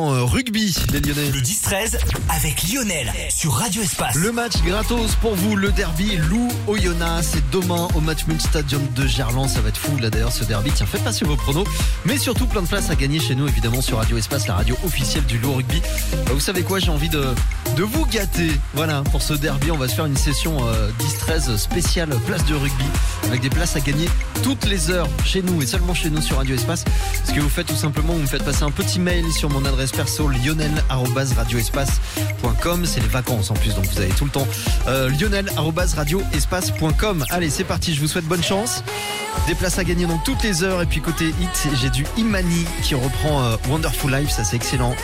Euh, Rugby, les Lyonnais. Le 10-13 avec Lionel sur Radio Espace. Le match gratos pour vous, le derby Lou Oyonnax, c'est demain au Matchmund Stadium de Gerland, ça va être fou là d'ailleurs ce derby, tiens faites passer vos pronos, mais surtout plein de places à gagner chez nous évidemment sur Radio Espace, la radio officielle du Lou Rugby. Bah, vous savez quoi, j'ai envie de, de vous gâter, voilà, pour ce derby on va se faire une session euh, 10-13 spéciale place de rugby, avec des places à gagner toutes les heures chez nous et seulement chez nous sur Radio Espace. Ce que vous faites tout simplement, vous me faites passer un petit mail sur mon adresse perso lionel@radioespace.com. C'est les vacances en plus, donc vous avez tout le temps. Euh, lionel@radioespace.com. Allez, c'est parti. Je vous souhaite bonne chance. Des places à gagner donc toutes les heures. Et puis côté hit, j'ai du Imani qui reprend euh, Wonderful Life. Ça c'est excellent.